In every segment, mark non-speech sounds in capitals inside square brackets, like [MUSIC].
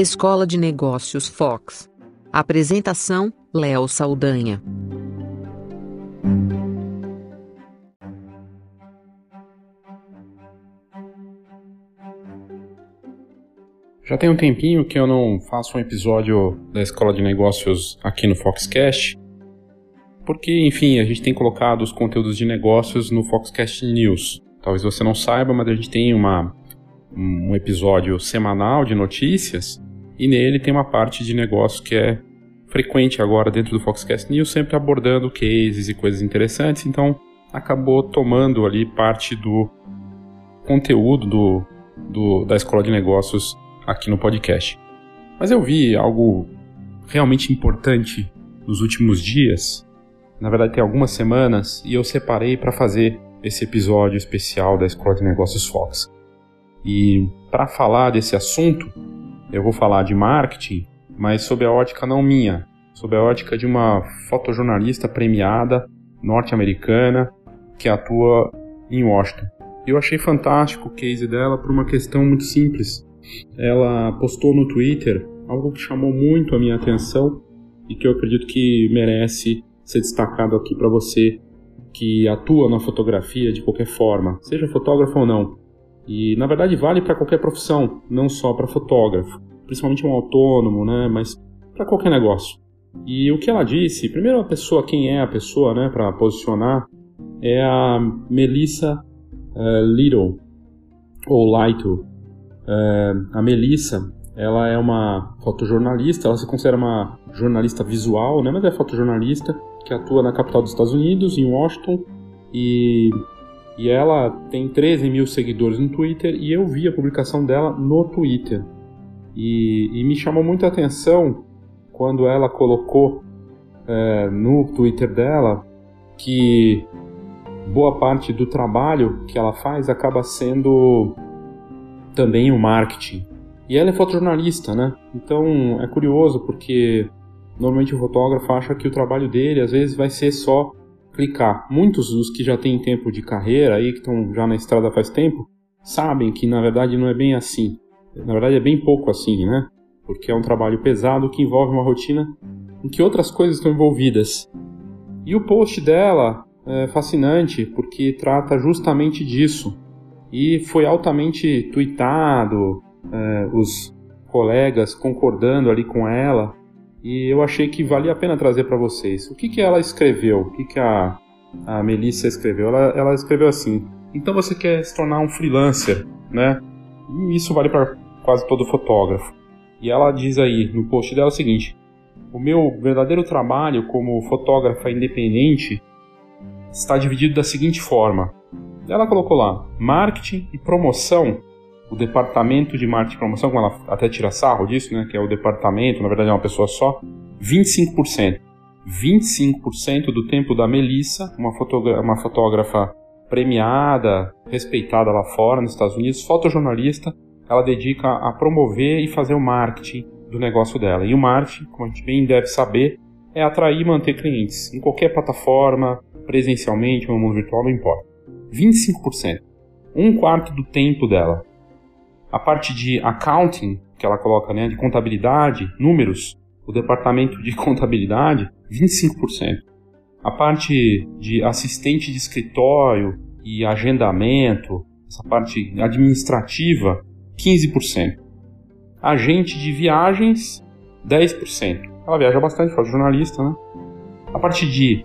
Escola de Negócios Fox. Apresentação: Léo Saldanha. Já tem um tempinho que eu não faço um episódio da Escola de Negócios aqui no Foxcast, porque, enfim, a gente tem colocado os conteúdos de negócios no Foxcast News. Talvez você não saiba, mas a gente tem uma, um episódio semanal de notícias e nele tem uma parte de negócio que é frequente agora dentro do Foxcast News, sempre abordando cases e coisas interessantes, então acabou tomando ali parte do conteúdo do, do da Escola de Negócios aqui no podcast. Mas eu vi algo realmente importante nos últimos dias, na verdade tem algumas semanas, e eu separei para fazer esse episódio especial da Escola de Negócios Fox. E para falar desse assunto, eu vou falar de marketing, mas sob a ótica não minha, sob a ótica de uma fotojornalista premiada norte-americana que atua em Washington. Eu achei fantástico o case dela por uma questão muito simples ela postou no Twitter algo que chamou muito a minha atenção e que eu acredito que merece ser destacado aqui para você que atua na fotografia de qualquer forma, seja fotógrafo ou não. E na verdade vale para qualquer profissão, não só para fotógrafo, principalmente um autônomo, né, mas para qualquer negócio. E o que ela disse, primeiro a pessoa, quem é a pessoa, né, para posicionar, é a Melissa uh, Little ou Lightle, é, a Melissa, ela é uma fotojornalista, ela se considera uma jornalista visual, né, mas é fotojornalista que atua na capital dos Estados Unidos, em Washington, e, e ela tem 13 mil seguidores no Twitter, e eu vi a publicação dela no Twitter. E, e me chamou muita atenção quando ela colocou é, no Twitter dela que boa parte do trabalho que ela faz acaba sendo também o marketing. E ela é fotojornalista, né? Então é curioso porque normalmente o fotógrafo acha que o trabalho dele às vezes vai ser só clicar. Muitos dos que já têm tempo de carreira aí, que estão já na estrada faz tempo, sabem que na verdade não é bem assim. Na verdade é bem pouco assim, né? Porque é um trabalho pesado que envolve uma rotina em que outras coisas estão envolvidas. E o post dela é fascinante porque trata justamente disso e foi altamente tweetado, é, os colegas concordando ali com ela, e eu achei que valia a pena trazer para vocês. O que, que ela escreveu? O que, que a, a Melissa escreveu? Ela, ela escreveu assim: então você quer se tornar um freelancer, né? E isso vale para quase todo fotógrafo. E ela diz aí no post dela o seguinte: o meu verdadeiro trabalho como fotógrafa independente está dividido da seguinte forma: ela colocou lá marketing e promoção, o departamento de marketing e promoção, como ela até tira sarro disso, né, que é o departamento, na verdade é uma pessoa só, 25%. 25% do tempo da Melissa, uma, uma fotógrafa premiada, respeitada lá fora, nos Estados Unidos, fotojornalista, ela dedica a promover e fazer o marketing do negócio dela. E o marketing, como a gente bem deve saber, é atrair e manter clientes em qualquer plataforma, presencialmente no mundo virtual, não importa. 25%. Um quarto do tempo dela. A parte de accounting, que ela coloca, né, de contabilidade, números, o departamento de [LAUGHS] contabilidade, 25%. A parte de assistente de escritório e agendamento, essa parte administrativa, 15%. Agente de viagens, 10%. Ela viaja bastante, faz jornalista, né? A parte de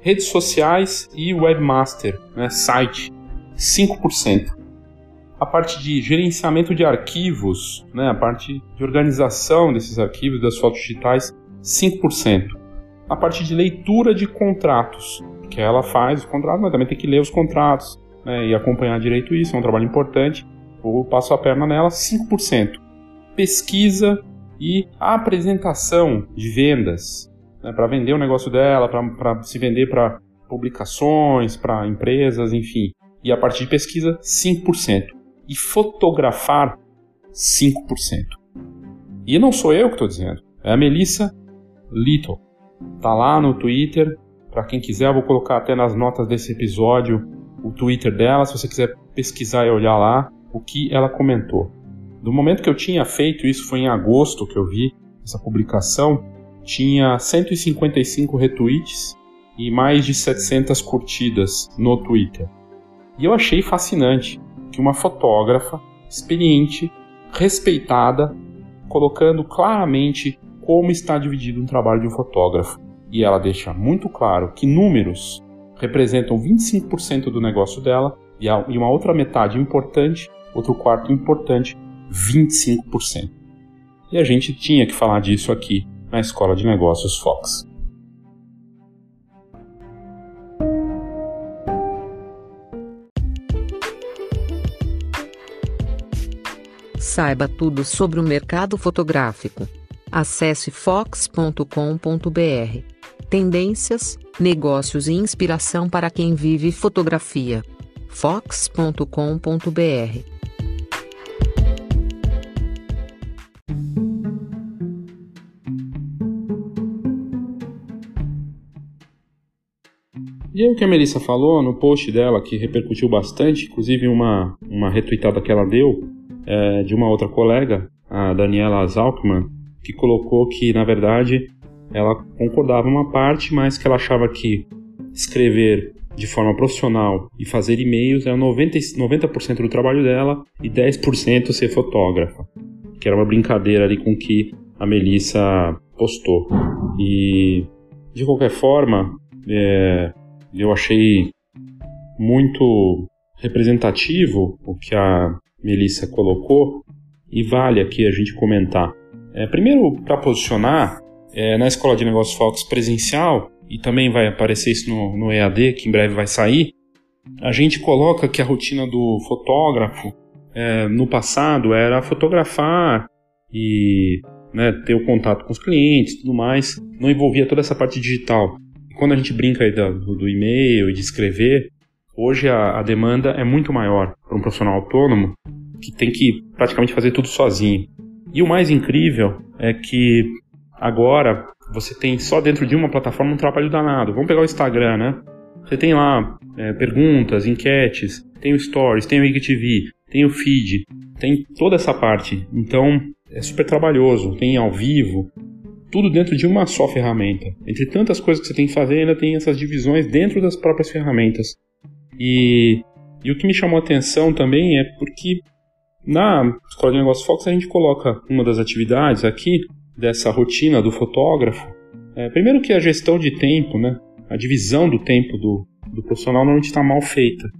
redes sociais e webmaster, né, site, 5%. A parte de gerenciamento de arquivos, né, a parte de organização desses arquivos, das fotos digitais, 5%. A parte de leitura de contratos, que ela faz os contratos, mas também tem que ler os contratos né, e acompanhar direito isso, é um trabalho importante. Eu passo a perna nela, 5%. Pesquisa e apresentação de vendas, né, para vender o negócio dela, para se vender para publicações, para empresas, enfim. E a partir de pesquisa, 5%. E fotografar, 5%. E não sou eu que estou dizendo, é a Melissa Little. Tá lá no Twitter, para quem quiser, eu vou colocar até nas notas desse episódio o Twitter dela, se você quiser pesquisar e olhar lá o que ela comentou. Do momento que eu tinha feito isso, foi em agosto que eu vi essa publicação, tinha 155 retweets e mais de 700 curtidas no Twitter. E eu achei fascinante que uma fotógrafa experiente, respeitada, colocando claramente como está dividido um trabalho de um fotógrafo. E ela deixa muito claro que números representam 25% do negócio dela e uma outra metade importante, outro quarto importante, 25%. E a gente tinha que falar disso aqui na Escola de Negócios Fox. Saiba tudo sobre o mercado fotográfico. Acesse fox.com.br. Tendências, negócios e inspiração para quem vive fotografia. fox.com.br. E o que a Melissa falou no post dela, que repercutiu bastante, inclusive uma, uma retweetada que ela deu, é, de uma outra colega, a Daniela Zalkman, que colocou que, na verdade, ela concordava uma parte, mas que ela achava que escrever de forma profissional e fazer e-mails era 90%, 90 do trabalho dela e 10% ser fotógrafa. Que era uma brincadeira ali com que a Melissa postou. E, de qualquer forma, é, eu achei muito representativo o que a Melissa colocou e vale aqui a gente comentar. É, primeiro, para posicionar, é, na Escola de Negócios Fox presencial, e também vai aparecer isso no, no EAD, que em breve vai sair, a gente coloca que a rotina do fotógrafo é, no passado era fotografar e né, ter o contato com os clientes e tudo mais, não envolvia toda essa parte digital. quando a gente brinca do, do e-mail e de escrever, hoje a, a demanda é muito maior para um profissional autônomo que tem que praticamente fazer tudo sozinho. E o mais incrível é que agora você tem só dentro de uma plataforma um trabalho danado. Vamos pegar o Instagram, né? Você tem lá é, perguntas, enquetes, tem o Stories, tem o IGTV, tem o feed, tem toda essa parte. Então é super trabalhoso, tem ao vivo, tudo dentro de uma só ferramenta. Entre tantas coisas que você tem que fazer, ainda tem essas divisões dentro das próprias ferramentas. E, e o que me chamou a atenção também é porque na Escola de Negócios Fox, a gente coloca uma das atividades aqui dessa rotina do fotógrafo. É, primeiro que a gestão de tempo, né? A divisão do tempo do, do profissional normalmente está mal feita.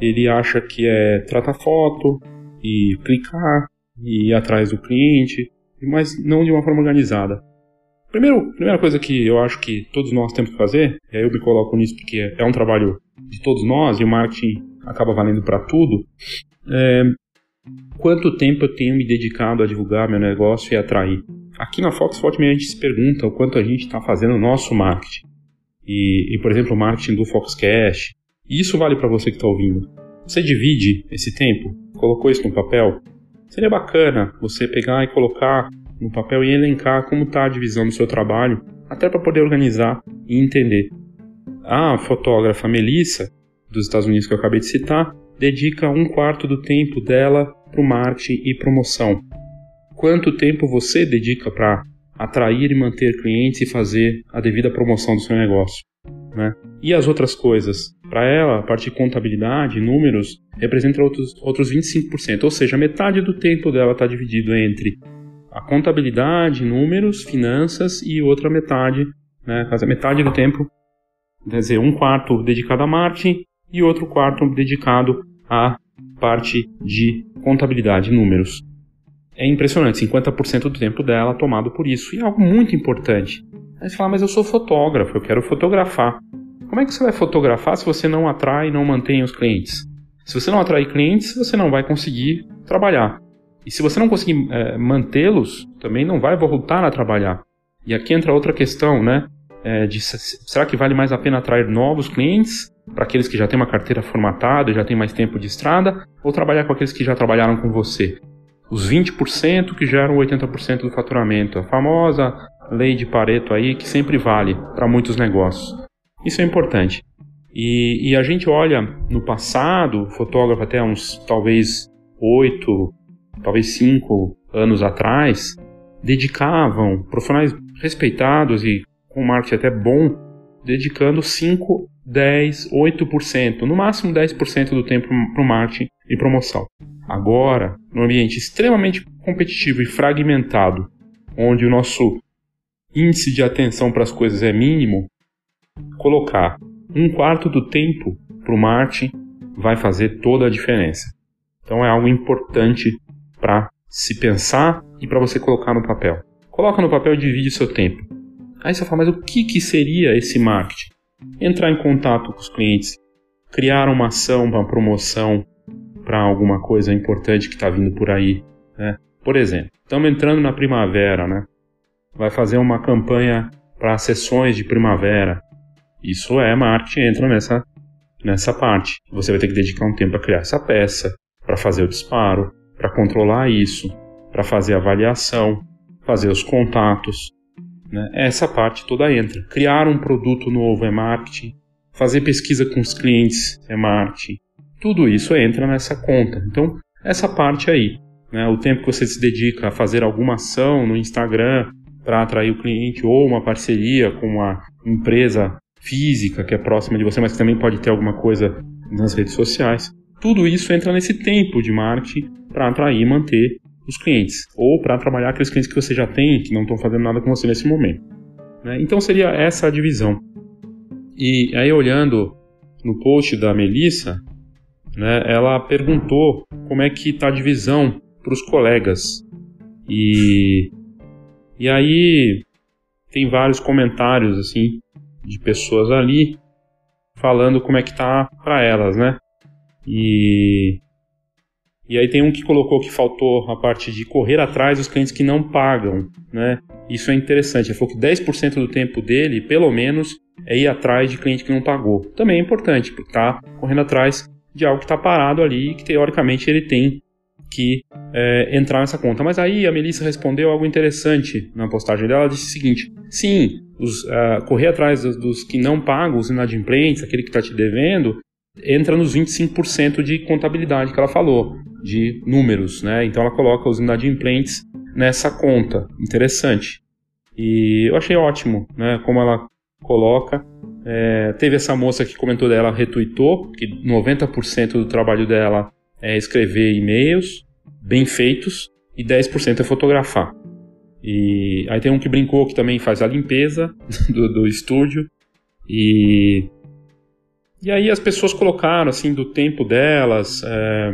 Ele acha que é tratar foto e clicar e ir atrás do cliente, mas não de uma forma organizada. Primeiro, primeira coisa que eu acho que todos nós temos que fazer, e aí eu me coloco nisso porque é um trabalho de todos nós e o marketing acaba valendo para tudo, é Quanto tempo eu tenho me dedicado a divulgar meu negócio e atrair? Aqui na Fox a gente se pergunta o quanto a gente está fazendo o nosso marketing. E, e, por exemplo, o marketing do Foxcast. E isso vale para você que está ouvindo. Você divide esse tempo? Colocou isso no papel? Seria bacana você pegar e colocar no papel e elencar como está a divisão do seu trabalho, até para poder organizar e entender. A fotógrafa Melissa, dos Estados Unidos que eu acabei de citar, dedica um quarto do tempo dela para o marketing e promoção. Quanto tempo você dedica para atrair e manter clientes e fazer a devida promoção do seu negócio? Né? E as outras coisas? Para ela, a parte de contabilidade, números, representa outros, outros 25%, ou seja, metade do tempo dela está dividido entre a contabilidade, números, finanças e outra metade, né, metade do tempo, quer dizer, um quarto dedicado a marketing e outro quarto dedicado à parte de contabilidade, números. É impressionante, 50% do tempo dela tomado por isso. E é algo muito importante. Aí você fala, mas eu sou fotógrafo, eu quero fotografar. Como é que você vai fotografar se você não atrai e não mantém os clientes? Se você não atrai clientes, você não vai conseguir trabalhar. E se você não conseguir é, mantê-los, também não vai voltar a trabalhar. E aqui entra outra questão, né? É, de, será que vale mais a pena atrair novos clientes para aqueles que já têm uma carteira formatada, já têm mais tempo de estrada, ou trabalhar com aqueles que já trabalharam com você? Os 20% que geram 80% do faturamento, a famosa lei de Pareto aí que sempre vale para muitos negócios. Isso é importante. E, e, a gente olha no passado, fotógrafo até uns talvez 8, talvez cinco anos atrás, dedicavam profissionais respeitados e com marketing até bom, dedicando 5, 10, 8%, no máximo 10% do tempo para o marketing e promoção. Agora, num ambiente extremamente competitivo e fragmentado, onde o nosso índice de atenção para as coisas é mínimo, colocar um quarto do tempo para o marketing vai fazer toda a diferença. Então é algo importante para se pensar e para você colocar no papel. Coloca no papel e divide seu tempo. Aí você fala, mas o que, que seria esse marketing? Entrar em contato com os clientes, criar uma ação, uma promoção para alguma coisa importante que está vindo por aí. Né? Por exemplo, estamos entrando na primavera, né? vai fazer uma campanha para sessões de primavera. Isso é marketing, entra nessa, nessa parte. Você vai ter que dedicar um tempo para criar essa peça, para fazer o disparo, para controlar isso, para fazer a avaliação, fazer os contatos. Né? Essa parte toda entra. Criar um produto novo é marketing, fazer pesquisa com os clientes é marketing. Tudo isso entra nessa conta. Então, essa parte aí, né? o tempo que você se dedica a fazer alguma ação no Instagram para atrair o cliente ou uma parceria com uma empresa física que é próxima de você, mas que também pode ter alguma coisa nas redes sociais. Tudo isso entra nesse tempo de marketing para atrair e manter os clientes, ou para trabalhar aqueles clientes que você já tem, que não estão fazendo nada com você nesse momento. Né? Então seria essa a divisão. E aí olhando no post da Melissa, né, ela perguntou como é que está a divisão para os colegas. E, e aí tem vários comentários assim de pessoas ali falando como é que tá para elas, né? E e aí tem um que colocou que faltou a parte de correr atrás dos clientes que não pagam, né? Isso é interessante. Ele falou que 10% do tempo dele, pelo menos, é ir atrás de cliente que não pagou. Também é importante, porque tá correndo atrás de algo que está parado ali que teoricamente ele tem que é, entrar nessa conta. Mas aí a Melissa respondeu algo interessante na postagem dela. Ela disse o seguinte: sim, os, uh, correr atrás dos, dos, que não pagam, os inadimplentes, aquele que está te devendo, entra nos 25% de contabilidade que ela falou, de números, né? Então ela coloca os inadimplentes nessa conta. Interessante. E eu achei ótimo, né? Como ela coloca. É, teve essa moça que comentou dela, retuitou, que 90% do trabalho dela é escrever e-mails bem feitos e 10% é fotografar. E aí tem um que brincou que também faz a limpeza [LAUGHS] do, do estúdio. E e aí as pessoas colocaram, assim, do tempo delas, é,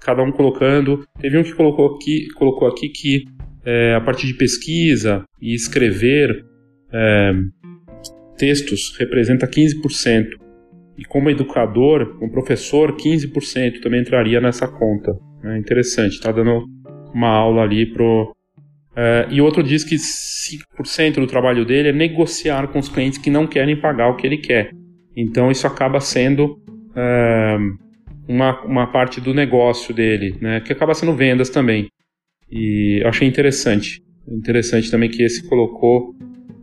cada um colocando. Teve um que colocou aqui, colocou aqui que é, a partir de pesquisa e escrever é, textos representa 15%. E como educador, como professor, 15% também entraria nessa conta. É interessante, está dando uma aula ali pro. É, e outro diz que 5% do trabalho dele é negociar com os clientes que não querem pagar o que ele quer. Então isso acaba sendo é, uma, uma parte do negócio dele, né, que acaba sendo vendas também. E eu achei interessante. Interessante também que esse colocou.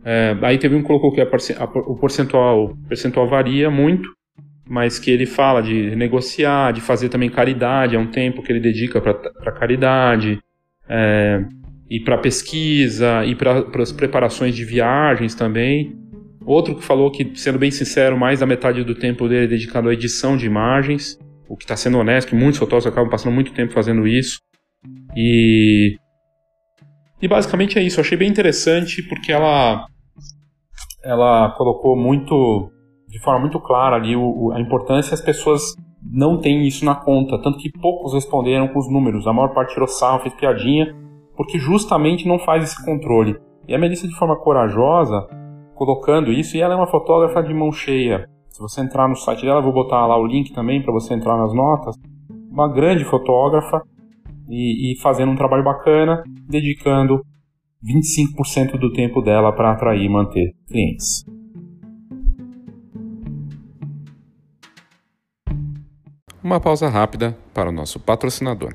É, aí teve um que colocou que a, a, o percentual, percentual varia muito, mas que ele fala de negociar, de fazer também caridade, é um tempo que ele dedica para caridade, é, e para pesquisa, e para as preparações de viagens também. Outro que falou que, sendo bem sincero, mais da metade do tempo dele é dedicado à edição de imagens, o que está sendo honesto, que muitos fotógrafos acabam passando muito tempo fazendo isso. E. E basicamente é isso. Eu achei bem interessante porque ela. Ela colocou muito. De forma muito clara ali o, a importância as pessoas não têm isso na conta. Tanto que poucos responderam com os números. A maior parte tirou sarro, fez piadinha, porque justamente não faz esse controle. E a Melissa, de forma corajosa, colocando isso, e ela é uma fotógrafa de mão cheia. Se você entrar no site dela, vou botar lá o link também para você entrar nas notas. Uma grande fotógrafa e, e fazendo um trabalho bacana, dedicando 25% do tempo dela para atrair e manter clientes. Uma pausa rápida para o nosso patrocinador.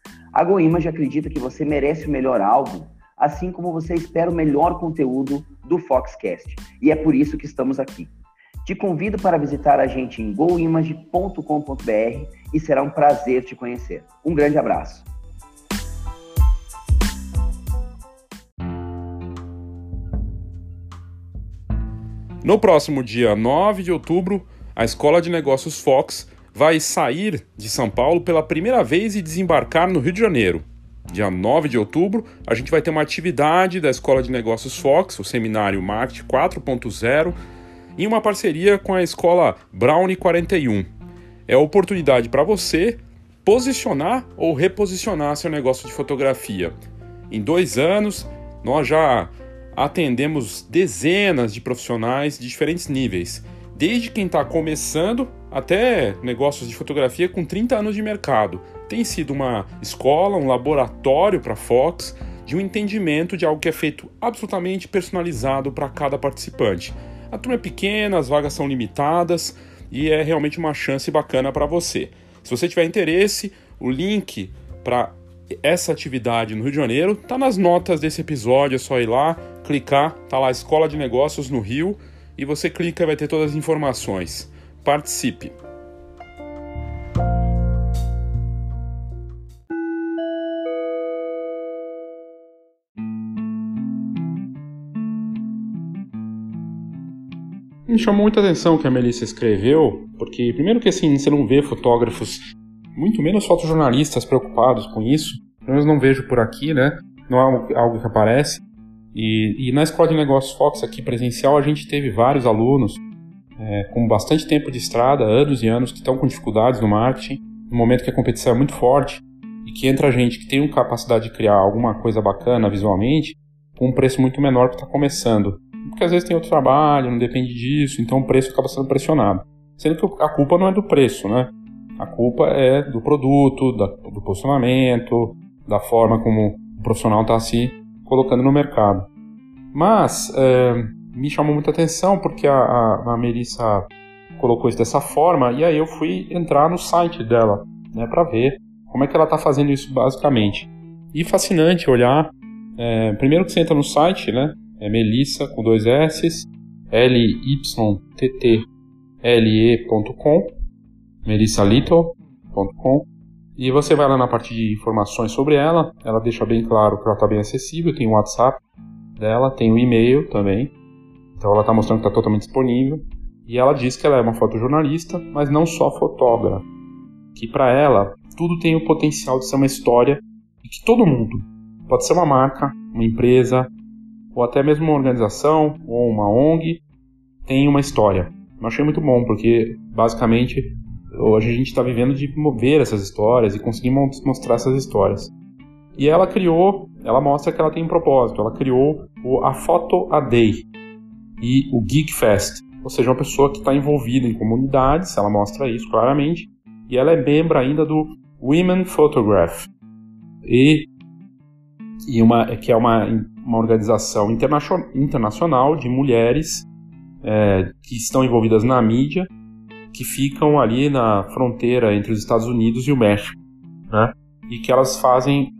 A GoImage acredita que você merece o melhor álbum, assim como você espera o melhor conteúdo do Foxcast. E é por isso que estamos aqui. Te convido para visitar a gente em goimage.com.br e será um prazer te conhecer. Um grande abraço. No próximo dia 9 de outubro, a Escola de Negócios Fox vai sair de São Paulo pela primeira vez e desembarcar no Rio de Janeiro. Dia 9 de outubro, a gente vai ter uma atividade da Escola de Negócios Fox, o seminário Marketing 4.0, em uma parceria com a escola Brownie 41. É a oportunidade para você posicionar ou reposicionar seu negócio de fotografia. Em dois anos, nós já atendemos dezenas de profissionais de diferentes níveis, desde quem está começando até negócios de fotografia com 30 anos de mercado. Tem sido uma escola, um laboratório para Fox de um entendimento de algo que é feito absolutamente personalizado para cada participante. A turma é pequena, as vagas são limitadas e é realmente uma chance bacana para você. Se você tiver interesse, o link para essa atividade no Rio de Janeiro tá nas notas desse episódio, é só ir lá, clicar, tá lá Escola de Negócios no Rio e você clica e vai ter todas as informações. Participe! Me chamou muita atenção o que a Melissa escreveu, porque primeiro que assim, você não vê fotógrafos, muito menos fotojornalistas preocupados com isso, pelo menos não vejo por aqui, né? Não é algo, que aparece. E, e, na Escola de Negócios Fox aqui presencial a gente teve vários alunos é, com bastante tempo de estrada, anos e anos, que estão com dificuldades no marketing, no momento que a competição é muito forte e que entra gente que tem uma capacidade de criar alguma coisa bacana visualmente com um preço muito menor que está começando. Porque às vezes tem outro trabalho, não depende disso, então o preço acaba sendo pressionado. Sendo que a culpa não é do preço, né? A culpa é do produto, da, do posicionamento, da forma como o profissional está se colocando no mercado. Mas é, me chamou muita atenção porque a, a, a Melissa colocou isso dessa forma e aí eu fui entrar no site dela, né, para ver como é que ela está fazendo isso basicamente. E fascinante olhar. É, primeiro que você entra no site, né, é Melissa com dois S, L Y T T L E.com, melissalittle.com e você vai lá na parte de informações sobre ela, ela deixa bem claro que ela está bem acessível, tem o WhatsApp dela, tem o e-mail também, então ela está mostrando que está totalmente disponível. E ela diz que ela é uma fotojornalista, mas não só fotógrafa. Que para ela tudo tem o potencial de ser uma história e que todo mundo, pode ser uma marca, uma empresa, ou até mesmo uma organização ou uma ONG, tem uma história. Eu achei muito bom, porque basicamente Hoje a gente está vivendo de mover essas histórias e conseguir mostrar essas histórias. E ela criou, ela mostra que ela tem um propósito. Ela criou a Photo a Day e o Geek Fest, ou seja, uma pessoa que está envolvida em comunidades. Ela mostra isso claramente. E ela é membro ainda do Women Photograph e, e uma que é uma, uma organização internacional de mulheres é, que estão envolvidas na mídia que ficam ali na fronteira entre os Estados Unidos e o México, né? E que elas fazem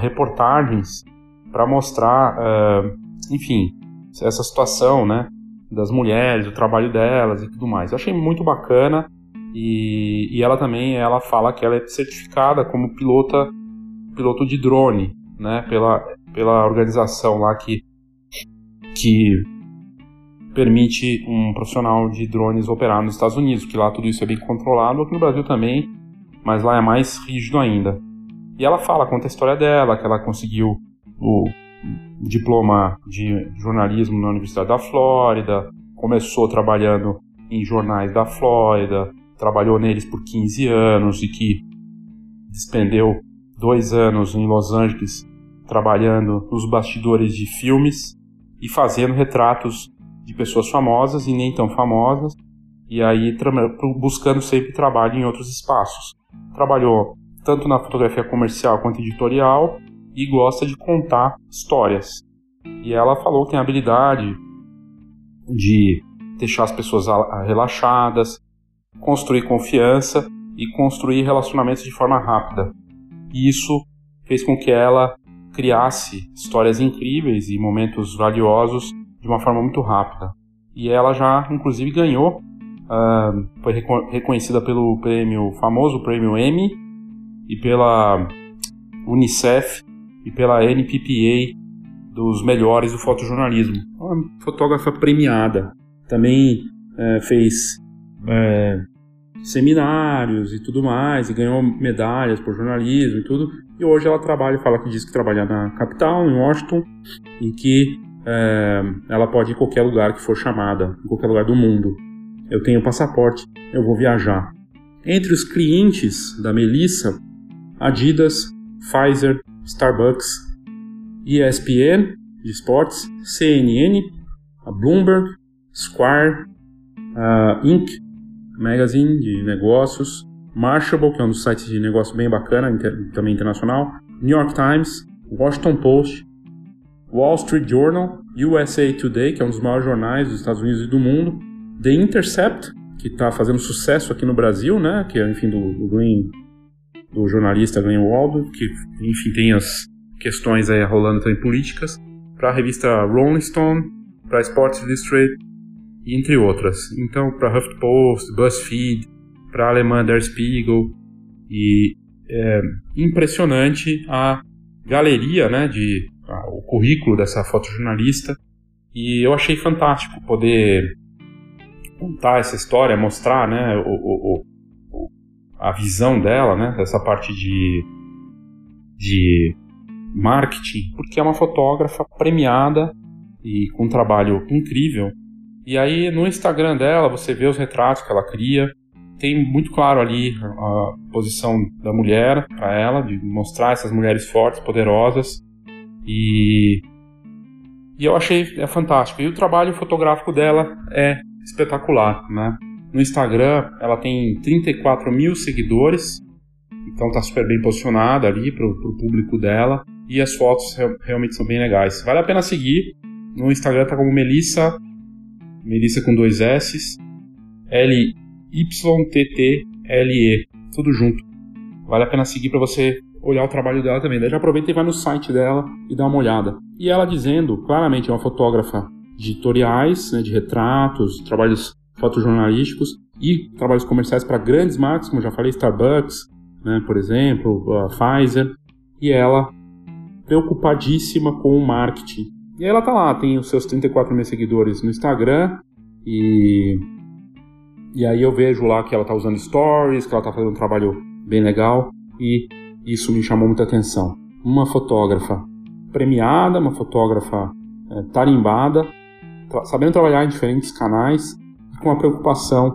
reportagens para mostrar, uh, enfim, essa situação, né? Das mulheres, o trabalho delas e tudo mais. Eu achei muito bacana e, e ela também, ela fala que ela é certificada como pilota, piloto de drone, né? Pela, pela organização lá que que permite um profissional de drones operar nos Estados Unidos, que lá tudo isso é bem controlado, aqui no Brasil também, mas lá é mais rígido ainda. E ela fala, conta a história dela, que ela conseguiu o diploma de jornalismo na Universidade da Flórida, começou trabalhando em jornais da Flórida, trabalhou neles por 15 anos e que despendeu dois anos em Los Angeles trabalhando nos bastidores de filmes e fazendo retratos de pessoas famosas e nem tão famosas, e aí buscando sempre trabalho em outros espaços. Trabalhou tanto na fotografia comercial quanto editorial e gosta de contar histórias. E ela falou que tem a habilidade de deixar as pessoas relaxadas, construir confiança e construir relacionamentos de forma rápida. E isso fez com que ela criasse histórias incríveis e momentos valiosos de uma forma muito rápida. E ela já, inclusive, ganhou, uh, foi reco reconhecida pelo prêmio famoso prêmio Emmy e pela Unicef e pela NPPA dos melhores do fotojornalismo. Uma fotógrafa premiada. Também uh, fez uh, seminários e tudo mais, e ganhou medalhas por jornalismo e tudo. E hoje ela trabalha, fala que diz que trabalha na capital, em Washington, e que é, ela pode ir em qualquer lugar que for chamada, em qualquer lugar do mundo. Eu tenho passaporte, eu vou viajar. Entre os clientes da Melissa, Adidas, Pfizer, Starbucks, ESPN de esportes, CNN, a Bloomberg, Square, a Inc. Magazine de negócios, Mashable, que é um dos sites de negócio bem bacana, inter, também internacional, New York Times, Washington Post, Wall Street Journal, USA Today, que é um dos maiores jornais dos Estados Unidos e do mundo, The Intercept, que está fazendo sucesso aqui no Brasil, né, que é, enfim, do, do Green, do jornalista Glenn Waldo, que, enfim, tem as questões aí rolando também políticas, para a revista Rolling Stone, para Sports Illustrated, entre outras. Então, para HuffPost, BuzzFeed, para a alemã Der Spiegel, e é impressionante a galeria, né, de a, o currículo dessa fotojornalista, e eu achei fantástico poder contar essa história, mostrar, né, o, o, a visão dela, né, dessa parte de de marketing, porque é uma fotógrafa premiada e com um trabalho incrível e aí no Instagram dela você vê os retratos que ela cria. Tem muito claro ali a posição da mulher para ela, de mostrar essas mulheres fortes, poderosas. E, e eu achei é fantástico. E o trabalho fotográfico dela é espetacular, né? No Instagram ela tem 34 mil seguidores, então tá super bem posicionada ali pro, pro público dela. E as fotos realmente são bem legais. Vale a pena seguir. No Instagram tá como Melissa Melissa com dois S, L-Y-T-T-L-E, tudo junto. Vale a pena seguir para você olhar o trabalho dela também. Daí já aproveita e vai no site dela e dá uma olhada. E ela dizendo, claramente, é uma fotógrafa de editoriais, né, de retratos, trabalhos fotojornalísticos e trabalhos comerciais para grandes marcas, como já falei, Starbucks, né, por exemplo, a Pfizer. E ela preocupadíssima com o marketing e ela tá lá, tem os seus 34 mil seguidores no Instagram e e aí eu vejo lá que ela tá usando stories, que ela tá fazendo um trabalho bem legal e isso me chamou muita atenção. Uma fotógrafa premiada, uma fotógrafa é, tarimbada, tra sabendo trabalhar em diferentes canais com a preocupação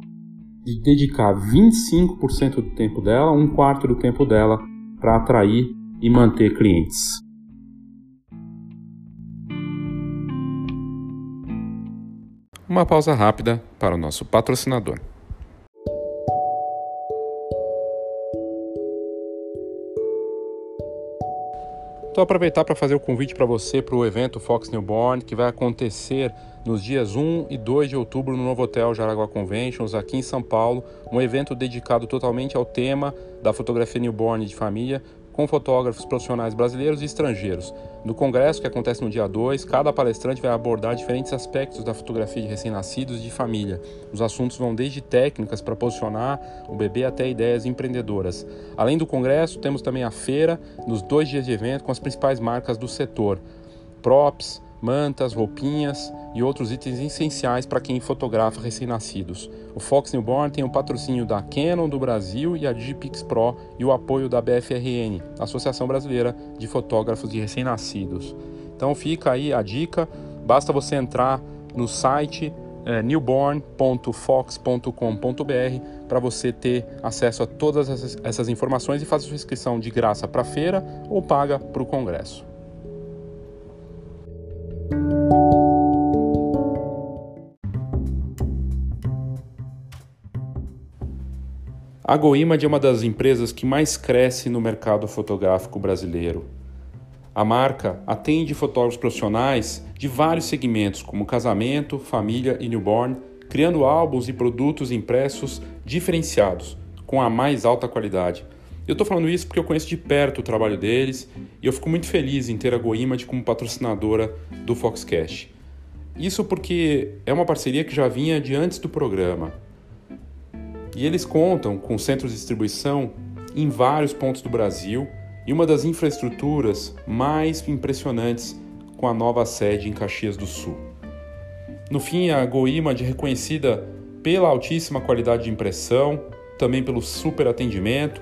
de dedicar 25% do tempo dela, um quarto do tempo dela, para atrair e manter clientes. Uma pausa rápida para o nosso patrocinador. Então aproveitar para fazer o convite para você para o evento Fox Newborn, que vai acontecer nos dias 1 e 2 de outubro no novo hotel Jaraguá Conventions, aqui em São Paulo, um evento dedicado totalmente ao tema da fotografia newborn de família, com fotógrafos profissionais brasileiros e estrangeiros. No congresso, que acontece no dia 2, cada palestrante vai abordar diferentes aspectos da fotografia de recém-nascidos e de família. Os assuntos vão desde técnicas para posicionar o bebê até ideias empreendedoras. Além do congresso, temos também a feira, nos dois dias de evento, com as principais marcas do setor. Props, mantas, roupinhas e outros itens essenciais para quem fotografa recém-nascidos. O Fox Newborn tem o patrocínio da Canon do Brasil e a Digipix Pro e o apoio da BFRN, Associação Brasileira de Fotógrafos de Recém-Nascidos. Então fica aí a dica, basta você entrar no site é, newborn.fox.com.br para você ter acesso a todas essas, essas informações e fazer sua inscrição de graça para a feira ou paga para o congresso. A Goimad é uma das empresas que mais cresce no mercado fotográfico brasileiro. A marca atende fotógrafos profissionais de vários segmentos, como casamento, família e newborn, criando álbuns e produtos impressos diferenciados, com a mais alta qualidade, eu estou falando isso porque eu conheço de perto o trabalho deles e eu fico muito feliz em ter a GoImage como patrocinadora do Foxcast. Isso porque é uma parceria que já vinha de antes do programa. E eles contam com centros de distribuição em vários pontos do Brasil e uma das infraestruturas mais impressionantes com a nova sede em Caxias do Sul. No fim, a GoImage é reconhecida pela altíssima qualidade de impressão, também pelo super atendimento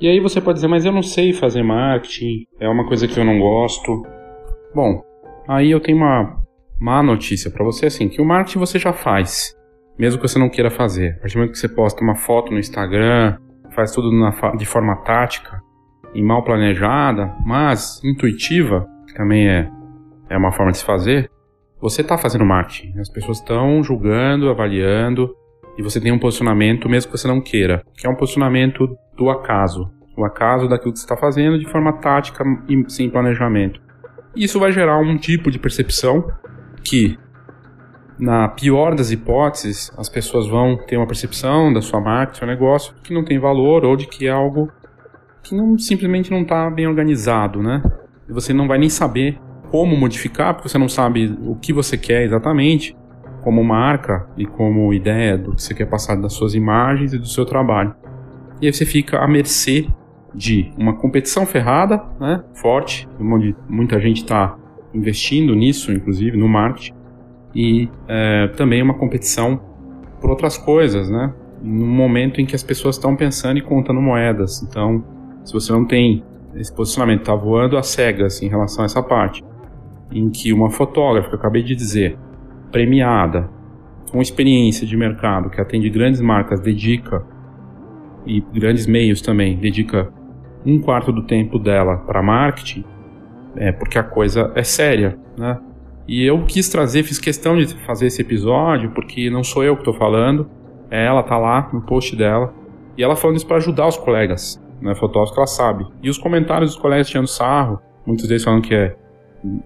E aí você pode dizer, mas eu não sei fazer marketing, é uma coisa que eu não gosto. Bom, aí eu tenho uma má notícia para você, assim, que o marketing você já faz, mesmo que você não queira fazer. A partir do momento que você posta uma foto no Instagram, faz tudo na, de forma tática e mal planejada, mas intuitiva, que também é, é uma forma de se fazer, você está fazendo marketing. As pessoas estão julgando, avaliando, e você tem um posicionamento mesmo que você não queira, que é um posicionamento do acaso. O acaso daquilo que você está fazendo de forma tática e sem planejamento. Isso vai gerar um tipo de percepção que, na pior das hipóteses, as pessoas vão ter uma percepção da sua marca, do seu negócio, que não tem valor ou de que é algo que não, simplesmente não está bem organizado, né? E você não vai nem saber como modificar, porque você não sabe o que você quer exatamente, como marca e como ideia do que você quer passar das suas imagens e do seu trabalho. E aí você fica à mercê de uma competição ferrada, né, forte, onde muita gente está investindo nisso, inclusive no marketing, e é, também uma competição por outras coisas, né? No momento em que as pessoas estão pensando e contando moedas. Então, se você não tem esse posicionamento, está voando às cegas em relação a essa parte, em que uma fotógrafa, eu acabei de dizer, premiada, com experiência de mercado, que atende grandes marcas, dedica, e grandes meios também, dedica um quarto do tempo dela para marketing, é porque a coisa é séria, né? E eu quis trazer, fiz questão de fazer esse episódio, porque não sou eu que estou falando, é ela tá lá no post dela, e ela falando isso para ajudar os colegas, né, fotógrafos que ela sabe. E os comentários dos colegas tirando sarro, muitos deles falando que é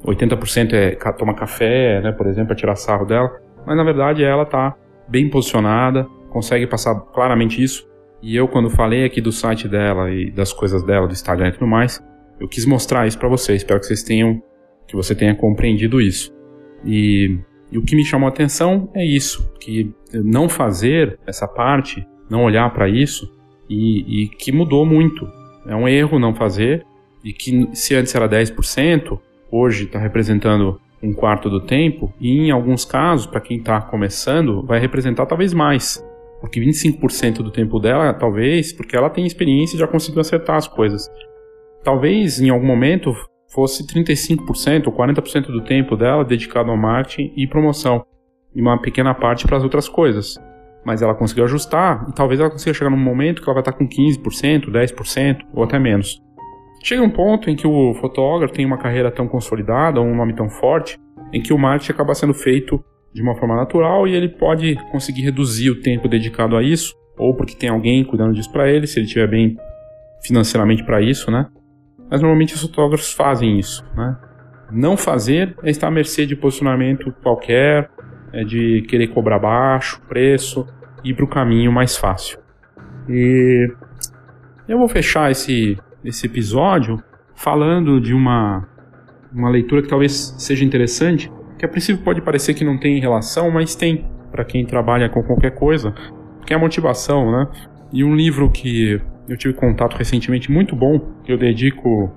80% é tomar café, né, por exemplo, para tirar sarro dela, mas na verdade ela tá bem posicionada, consegue passar claramente isso. E eu quando falei aqui do site dela e das coisas dela, do Instagram e tudo mais, eu quis mostrar isso para vocês, espero que vocês tenham, que você tenha compreendido isso. E, e o que me chamou a atenção é isso, que não fazer essa parte, não olhar para isso, e, e que mudou muito. É um erro não fazer, e que se antes era 10%, hoje está representando um quarto do tempo, e em alguns casos, para quem está começando, vai representar talvez mais. Porque 25% do tempo dela, talvez, porque ela tem experiência e já conseguiu acertar as coisas talvez em algum momento fosse 35% ou 40% do tempo dela dedicado ao marketing e promoção, e uma pequena parte para as outras coisas. Mas ela conseguiu ajustar e talvez ela consiga chegar num momento que ela vai estar com 15%, 10% ou até menos. Chega um ponto em que o fotógrafo tem uma carreira tão consolidada, um nome tão forte, em que o marketing acaba sendo feito de uma forma natural e ele pode conseguir reduzir o tempo dedicado a isso, ou porque tem alguém cuidando disso para ele, se ele estiver bem financeiramente para isso, né? mas normalmente os fotógrafos fazem isso. Né? Não fazer é estar à mercê de posicionamento qualquer, é de querer cobrar baixo preço ir para o caminho mais fácil. E eu vou fechar esse, esse episódio falando de uma, uma leitura que talvez seja interessante, que a princípio pode parecer que não tem relação, mas tem para quem trabalha com qualquer coisa, que é a motivação, né? E um livro que eu tive contato recentemente muito bom, que eu dedico,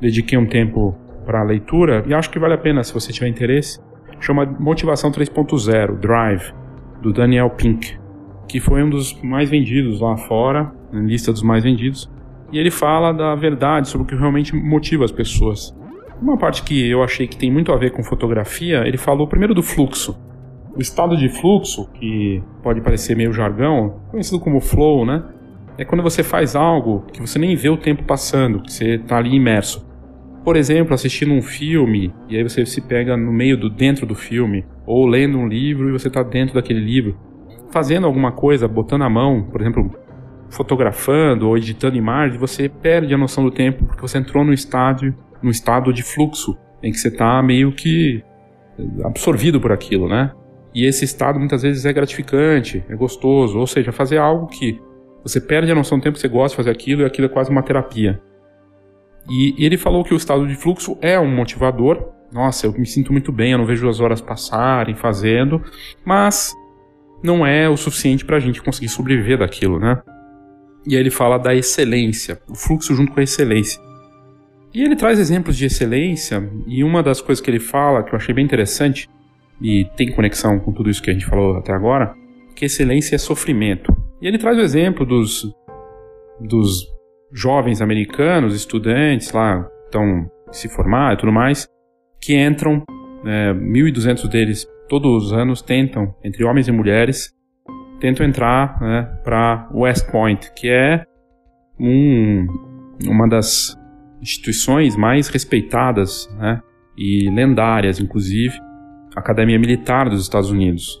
dediquei um tempo para leitura e acho que vale a pena se você tiver interesse. Chama Motivação 3.0, Drive, do Daniel Pink, que foi um dos mais vendidos lá fora na lista dos mais vendidos. E ele fala da verdade sobre o que realmente motiva as pessoas. Uma parte que eu achei que tem muito a ver com fotografia, ele falou primeiro do fluxo. O estado de fluxo, que pode parecer meio jargão, conhecido como flow, né? É quando você faz algo que você nem vê o tempo passando, que você está ali imerso. Por exemplo, assistindo um filme e aí você se pega no meio do dentro do filme, ou lendo um livro e você está dentro daquele livro, fazendo alguma coisa, botando a mão, por exemplo, fotografando ou editando imagens, você perde a noção do tempo porque você entrou no estádio num estado de fluxo, em que você está meio que absorvido por aquilo, né? E esse estado muitas vezes é gratificante, é gostoso, ou seja, fazer algo que você perde a noção do tempo você gosta de fazer aquilo e aquilo é quase uma terapia. E ele falou que o estado de fluxo é um motivador. Nossa, eu me sinto muito bem, eu não vejo as horas passarem fazendo, mas não é o suficiente para a gente conseguir sobreviver daquilo, né? E aí ele fala da excelência, o fluxo junto com a excelência. E ele traz exemplos de excelência, e uma das coisas que ele fala, que eu achei bem interessante, e tem conexão com tudo isso que a gente falou até agora, que excelência é sofrimento. E ele traz o exemplo dos, dos jovens americanos, estudantes lá, estão se formar e tudo mais, que entram, é, 1.200 deles todos os anos tentam, entre homens e mulheres, tentam entrar né, para West Point, que é um, uma das instituições mais respeitadas né, e lendárias, inclusive, Academia Militar dos Estados Unidos.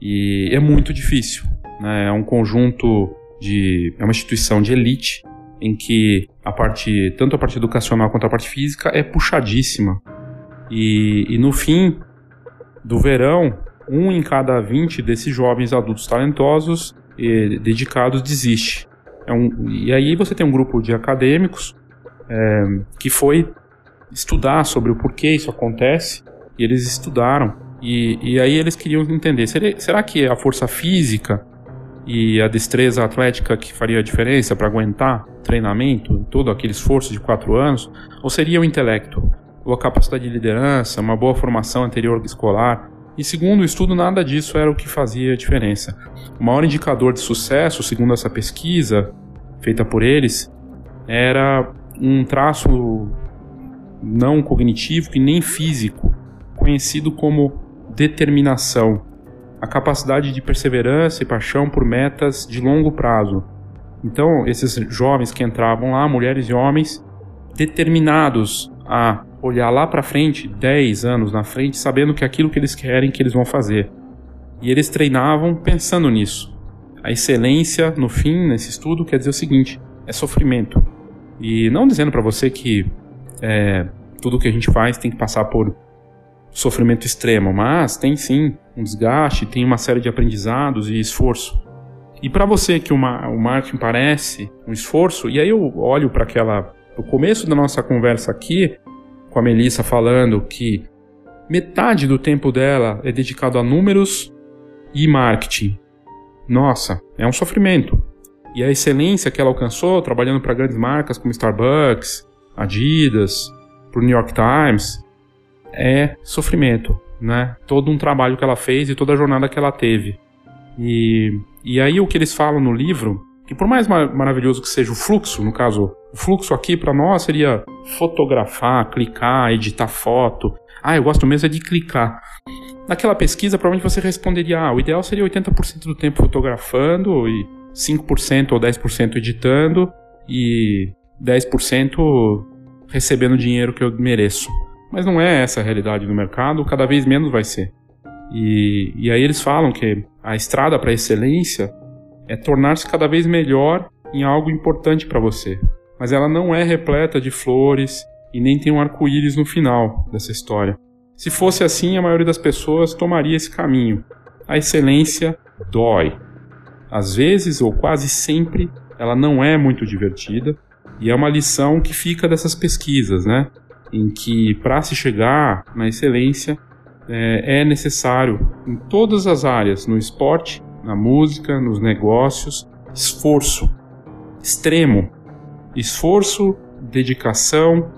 E é muito difícil. Né, é um conjunto de. é uma instituição de elite em que a parte, tanto a parte educacional quanto a parte física é puxadíssima. E, e no fim do verão, um em cada 20 desses jovens adultos talentosos e dedicados desiste. É um, e aí você tem um grupo de acadêmicos é, que foi estudar sobre o porquê isso acontece, e eles estudaram. E, e aí eles queriam entender: será, será que a força física e a destreza atlética que faria a diferença para aguentar treinamento, todo aquele esforço de quatro anos? Ou seria o intelecto? Ou a capacidade de liderança, uma boa formação anterior escolar? E segundo o estudo, nada disso era o que fazia diferença. O maior indicador de sucesso, segundo essa pesquisa feita por eles, era um traço não cognitivo e nem físico, conhecido como determinação, a capacidade de perseverança e paixão por metas de longo prazo. Então, esses jovens que entravam lá, mulheres e homens, determinados a olhar lá para frente, 10 anos na frente, sabendo que é aquilo que eles querem que eles vão fazer. E eles treinavam pensando nisso. A excelência, no fim, nesse estudo, quer dizer o seguinte: é sofrimento. E não dizendo para você que é, tudo que a gente faz tem que passar por sofrimento extremo, mas tem sim um desgaste, tem uma série de aprendizados e esforço. E para você que uma, o marketing parece um esforço, e aí eu olho para aquela o começo da nossa conversa aqui com a Melissa falando que metade do tempo dela é dedicado a números e marketing. Nossa, é um sofrimento. E a excelência que ela alcançou trabalhando para grandes marcas como Starbucks, Adidas, para o New York Times, é sofrimento, né? Todo um trabalho que ela fez e toda a jornada que ela teve. E, e aí o que eles falam no livro, que por mais mar maravilhoso que seja o fluxo, no caso, o fluxo aqui para nós seria fotografar, clicar, editar foto. Ah, eu gosto mesmo é de clicar. Naquela pesquisa, provavelmente você responderia: ah, o ideal seria 80% do tempo fotografando e 5% ou 10% editando e 10% recebendo o dinheiro que eu mereço. Mas não é essa a realidade do mercado, cada vez menos vai ser. E, e aí eles falam que a estrada para excelência é tornar-se cada vez melhor em algo importante para você. Mas ela não é repleta de flores e nem tem um arco-íris no final dessa história. Se fosse assim, a maioria das pessoas tomaria esse caminho. A excelência dói. Às vezes, ou quase sempre, ela não é muito divertida, e é uma lição que fica dessas pesquisas, né? Em que para se chegar na excelência é, é necessário, em todas as áreas, no esporte, na música, nos negócios, esforço extremo. Esforço, dedicação,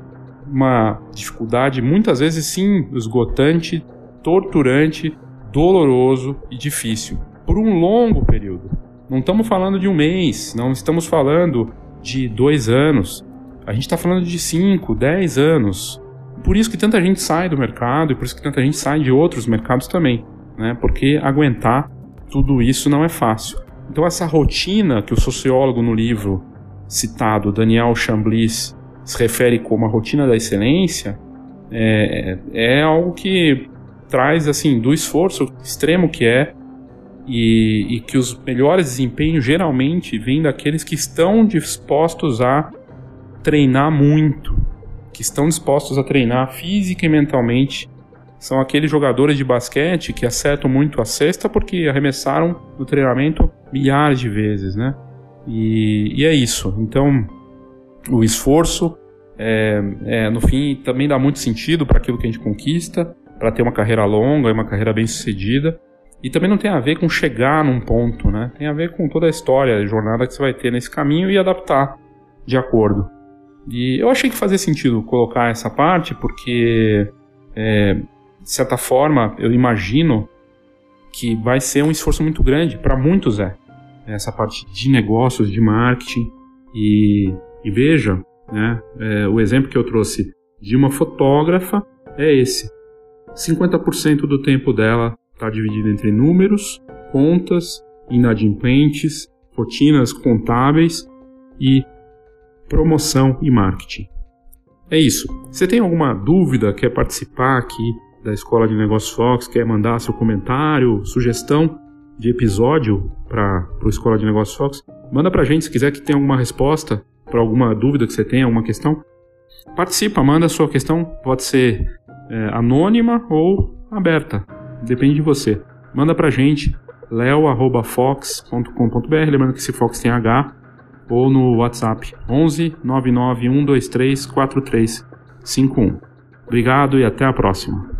uma dificuldade muitas vezes sim esgotante, torturante, doloroso e difícil, por um longo período. Não estamos falando de um mês, não estamos falando de dois anos. A gente está falando de cinco, dez anos. Por isso que tanta gente sai do mercado e por isso que tanta gente sai de outros mercados também, né? Porque aguentar tudo isso não é fácil. Então essa rotina que o sociólogo no livro citado, Daniel Chamblis, se refere como a rotina da excelência, é, é algo que traz assim do esforço extremo que é e, e, que os melhores desempenhos geralmente vêm daqueles que estão dispostos a treinar muito, que estão dispostos a treinar física e mentalmente. São aqueles jogadores de basquete que acertam muito a cesta porque arremessaram no treinamento milhares de vezes, né? E, e é isso. Então, o esforço, é, é, no fim, também dá muito sentido para aquilo que a gente conquista, para ter uma carreira longa e uma carreira bem sucedida. E também não tem a ver com chegar num ponto, né? Tem a ver com toda a história, a jornada que você vai ter nesse caminho e adaptar de acordo. E eu achei que fazia sentido colocar essa parte porque, é, de certa forma, eu imagino que vai ser um esforço muito grande para muitos é essa parte de negócios, de marketing e, e veja, né, é, o exemplo que eu trouxe de uma fotógrafa é esse. 50% do tempo dela está dividido entre números, contas, inadimplentes, rotinas contábeis e promoção e marketing. É isso. Você tem alguma dúvida, quer participar aqui da Escola de Negócios Fox, quer mandar seu comentário, sugestão de episódio para o Escola de Negócios Fox, manda para a gente se quiser que tenha alguma resposta para alguma dúvida que você tenha, alguma questão. Participa, manda a sua questão, pode ser é, anônima ou aberta. Depende de você. Manda pra gente, leo.fox.com.br, lembrando que esse Fox tem H, ou no WhatsApp 11 99 123 4351. Obrigado e até a próxima.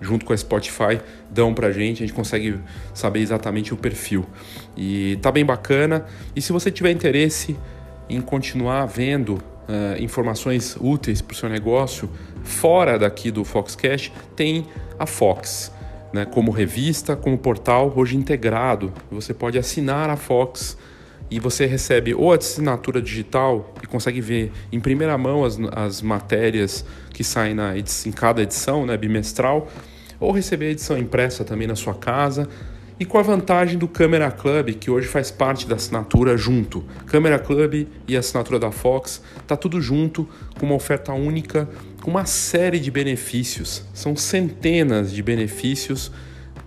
junto com a Spotify, dão pra gente, a gente consegue saber exatamente o perfil. E tá bem bacana. E se você tiver interesse em continuar vendo uh, informações úteis para o seu negócio fora daqui do Foxcast, tem a Fox. Né, como revista, como portal, hoje integrado. Você pode assinar a Fox e você recebe ou a assinatura digital e consegue ver em primeira mão as, as matérias que saem na em cada edição, né, bimestral, ou receber a edição impressa também na sua casa. E com a vantagem do Camera Club, que hoje faz parte da assinatura junto. Camera Club e a assinatura da Fox, tá tudo junto, com uma oferta única, com uma série de benefícios. São centenas de benefícios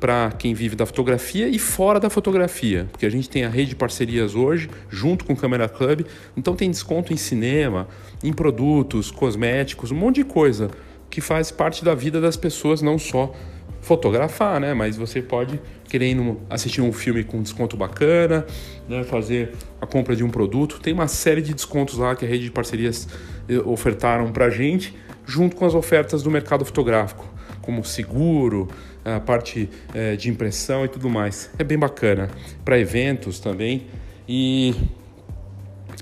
para quem vive da fotografia e fora da fotografia, porque a gente tem a rede de parcerias hoje, junto com o Camera Club, então tem desconto em cinema, em produtos, cosméticos, um monte de coisa que faz parte da vida das pessoas, não só fotografar, né? Mas você pode querendo assistir um filme com desconto bacana, né? fazer a compra de um produto. Tem uma série de descontos lá que a rede de parcerias eh, ofertaram para gente, junto com as ofertas do mercado fotográfico, como seguro, a parte é, de impressão e tudo mais. É bem bacana. Para eventos também. E,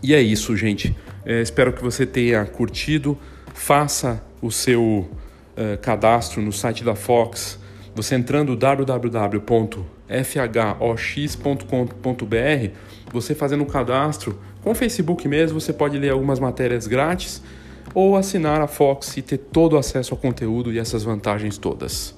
e é isso, gente. É, espero que você tenha curtido. Faça o seu uh, cadastro no site da Fox. Você entrando www.fhox.com.br, você fazendo o cadastro com o Facebook mesmo, você pode ler algumas matérias grátis ou assinar a Fox e ter todo o acesso ao conteúdo e essas vantagens todas.